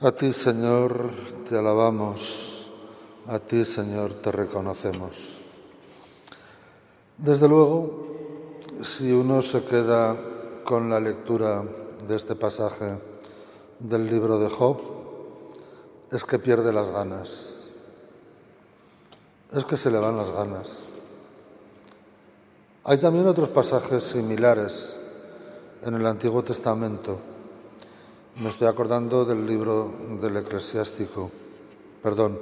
A ti, Señor, te alabamos, a ti, Señor, te reconocemos. Desde luego, si uno se queda con la lectura de este pasaje del libro de Job, es que pierde las ganas, es que se le van las ganas. Hay también otros pasajes similares en el Antiguo Testamento. Me estoy acordando del libro del eclesiástico, perdón,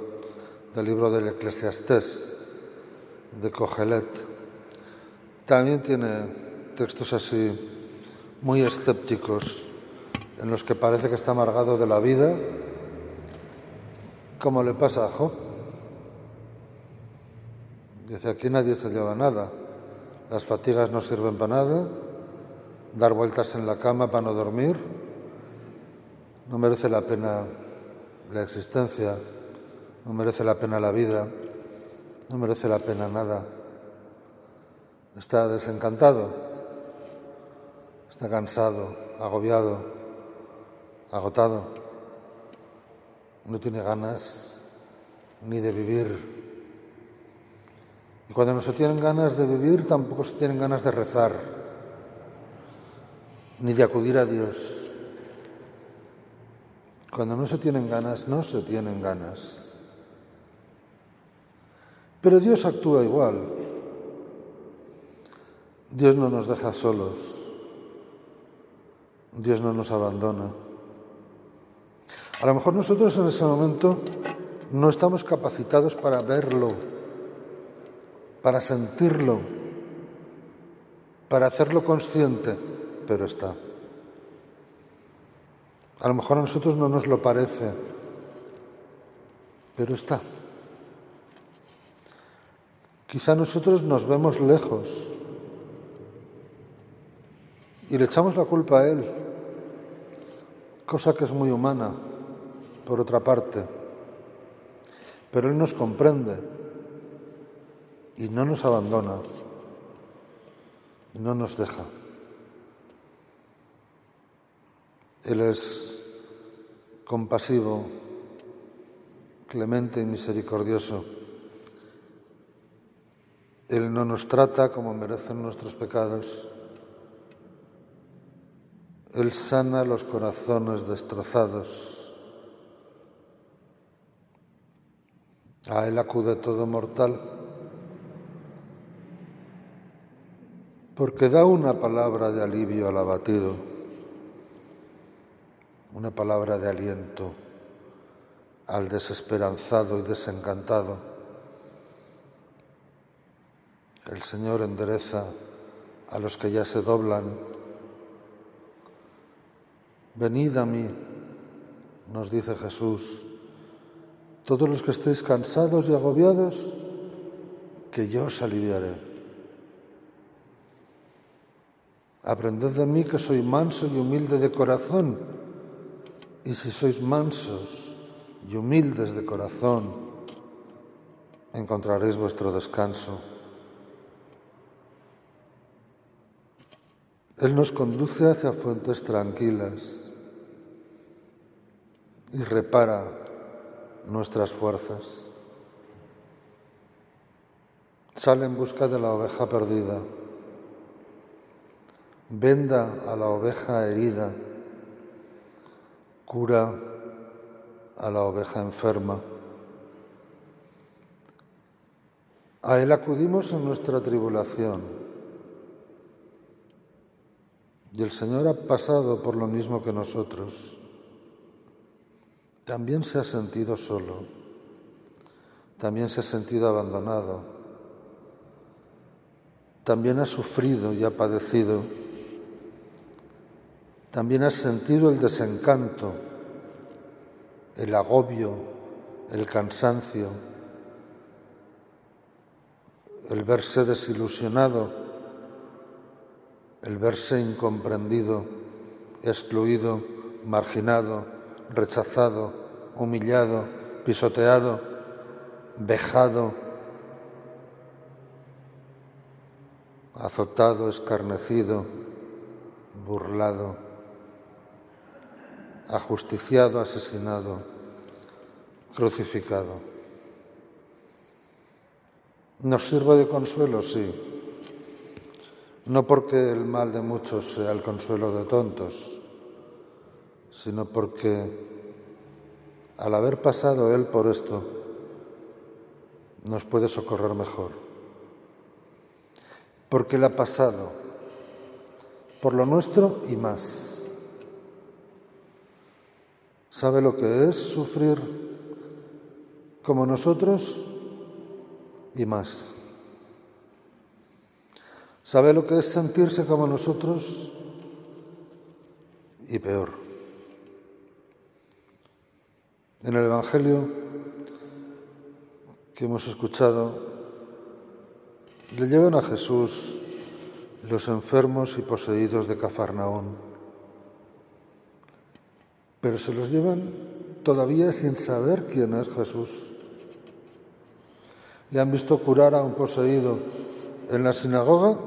del libro del eclesiastés de Cogelet. También tiene textos así muy escépticos en los que parece que está amargado de la vida, como le pasa a Job. Dice, aquí nadie se lleva nada, las fatigas no sirven para nada, dar vueltas en la cama para no dormir, no merece la pena la existencia, no merece la pena la vida, no merece la pena nada. Está desencantado, está cansado, agobiado, agotado, no tiene ganas ni de vivir. Y cuando no se tienen ganas de vivir, tampoco se tienen ganas de rezar, ni de acudir a Dios. Cuando no se tienen ganas, no se tienen ganas. Pero Dios actúa igual. Dios no nos deja solos. Dios no nos abandona. A lo mejor nosotros en ese momento no estamos capacitados para verlo, para sentirlo, para hacerlo consciente, pero está. A lo mejor a nosotros no nos lo parece, pero está. Quizá nosotros nos vemos lejos y le echamos la culpa a Él, cosa que es muy humana, por otra parte. Pero Él nos comprende y no nos abandona no nos deja. Él es compasivo, clemente y misericordioso. Él no nos trata como merecen nuestros pecados. Él sana los corazones destrozados. A Él acude todo mortal. Porque da una palabra de alivio al abatido una palabra de aliento al desesperanzado y desencantado. El Señor endereza a los que ya se doblan. Venid a mí, nos dice Jesús, todos los que estéis cansados y agobiados, que yo os aliviaré. Aprended de mí que soy manso y humilde de corazón y si sois mansos y humildes de corazón, encontraréis vuestro descanso. Él nos conduce hacia fuentes tranquilas y repara nuestras fuerzas. Sale en busca de la oveja perdida, venda a la oveja herida cura a la oveja enferma. A Él acudimos en nuestra tribulación. Y el Señor ha pasado por lo mismo que nosotros. También se ha sentido solo. También se ha sentido abandonado. También ha sufrido y ha padecido también has sentido el desencanto, el agobio, el cansancio, el verse desilusionado, el verse incomprendido, excluido, marginado, rechazado, humillado, pisoteado, vejado, azotado, escarnecido, burlado ajusticiado, asesinado, crucificado. ¿Nos sirve de consuelo? Sí. No porque el mal de muchos sea el consuelo de tontos, sino porque al haber pasado Él por esto, nos puede socorrer mejor. Porque Él ha pasado por lo nuestro y más. Sabe lo que es sufrir como nosotros y más. Sabe lo que es sentirse como nosotros y peor. En el Evangelio que hemos escuchado, le llevan a Jesús los enfermos y poseídos de Cafarnaón, pero se los llevan todavía sin saber quién es Jesús. Le han visto curar a un poseído en la sinagoga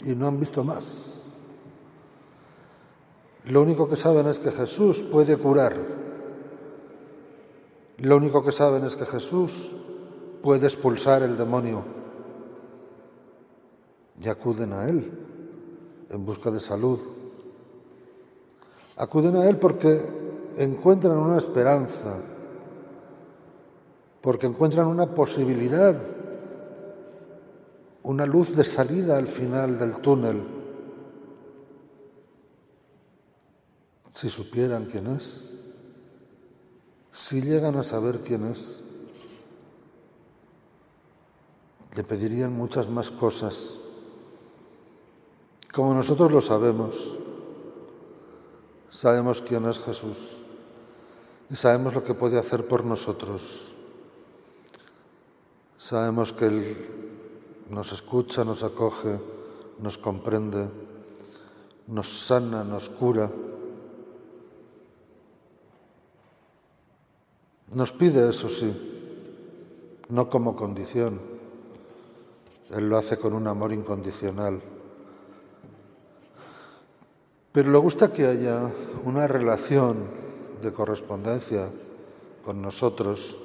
y no han visto más. Lo único que saben es que Jesús puede curar. Lo único que saben es que Jesús puede expulsar el demonio. Y acuden a Él en busca de salud. Acuden a Él porque encuentran una esperanza, porque encuentran una posibilidad una luz de salida al final del túnel. Si supieran quién es, si llegan a saber quién es, le pedirían muchas más cosas. Como nosotros lo sabemos, sabemos quién es Jesús y sabemos lo que puede hacer por nosotros. Sabemos que Él nos escucha, nos acoge, nos comprende, nos sana, nos cura. Nos pide eso sí, no como condición. Él lo hace con un amor incondicional. Pero le gusta que haya una relación de correspondencia con nosotros.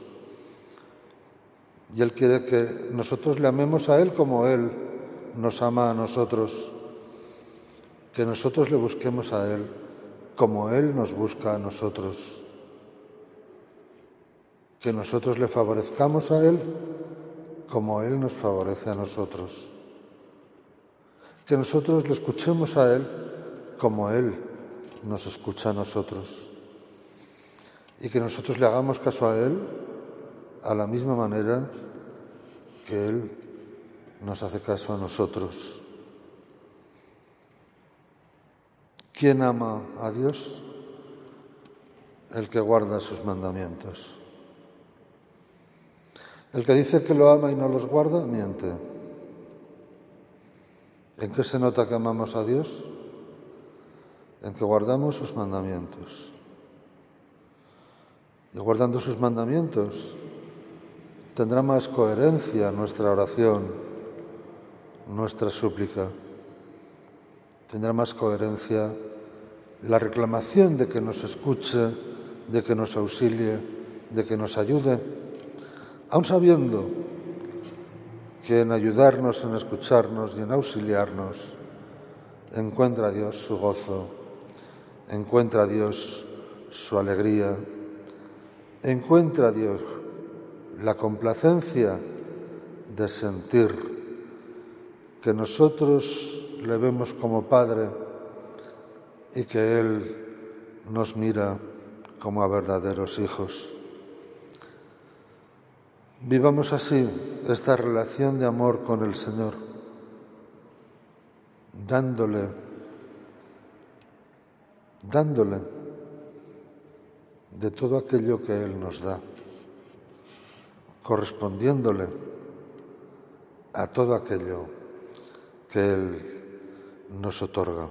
Y Él quiere que nosotros le amemos a Él como Él nos ama a nosotros, que nosotros le busquemos a Él como Él nos busca a nosotros, que nosotros le favorezcamos a Él como Él nos favorece a nosotros, que nosotros le escuchemos a Él como Él nos escucha a nosotros y que nosotros le hagamos caso a Él a la misma manera que Él nos hace caso a nosotros. ¿Quién ama a Dios? El que guarda sus mandamientos. El que dice que lo ama y no los guarda, miente. ¿En qué se nota que amamos a Dios? En que guardamos sus mandamientos. Y guardando sus mandamientos, tendrá más coherencia nuestra oración, nuestra súplica. Tendrá más coherencia la reclamación de que nos escuche, de que nos auxilie, de que nos ayude, aun sabiendo que en ayudarnos, en escucharnos y en auxiliarnos, encuentra Dios su gozo, encuentra Dios su alegría, encuentra Dios la complacencia de sentir que nosotros le vemos como Padre y que Él nos mira como a verdaderos hijos. Vivamos así esta relación de amor con el Señor, dándole, dándole de todo aquello que Él nos da correspondiéndole a todo aquello que Él nos otorga.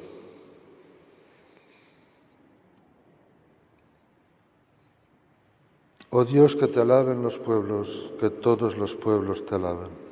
Oh Dios, que te alaben los pueblos, que todos los pueblos te alaben.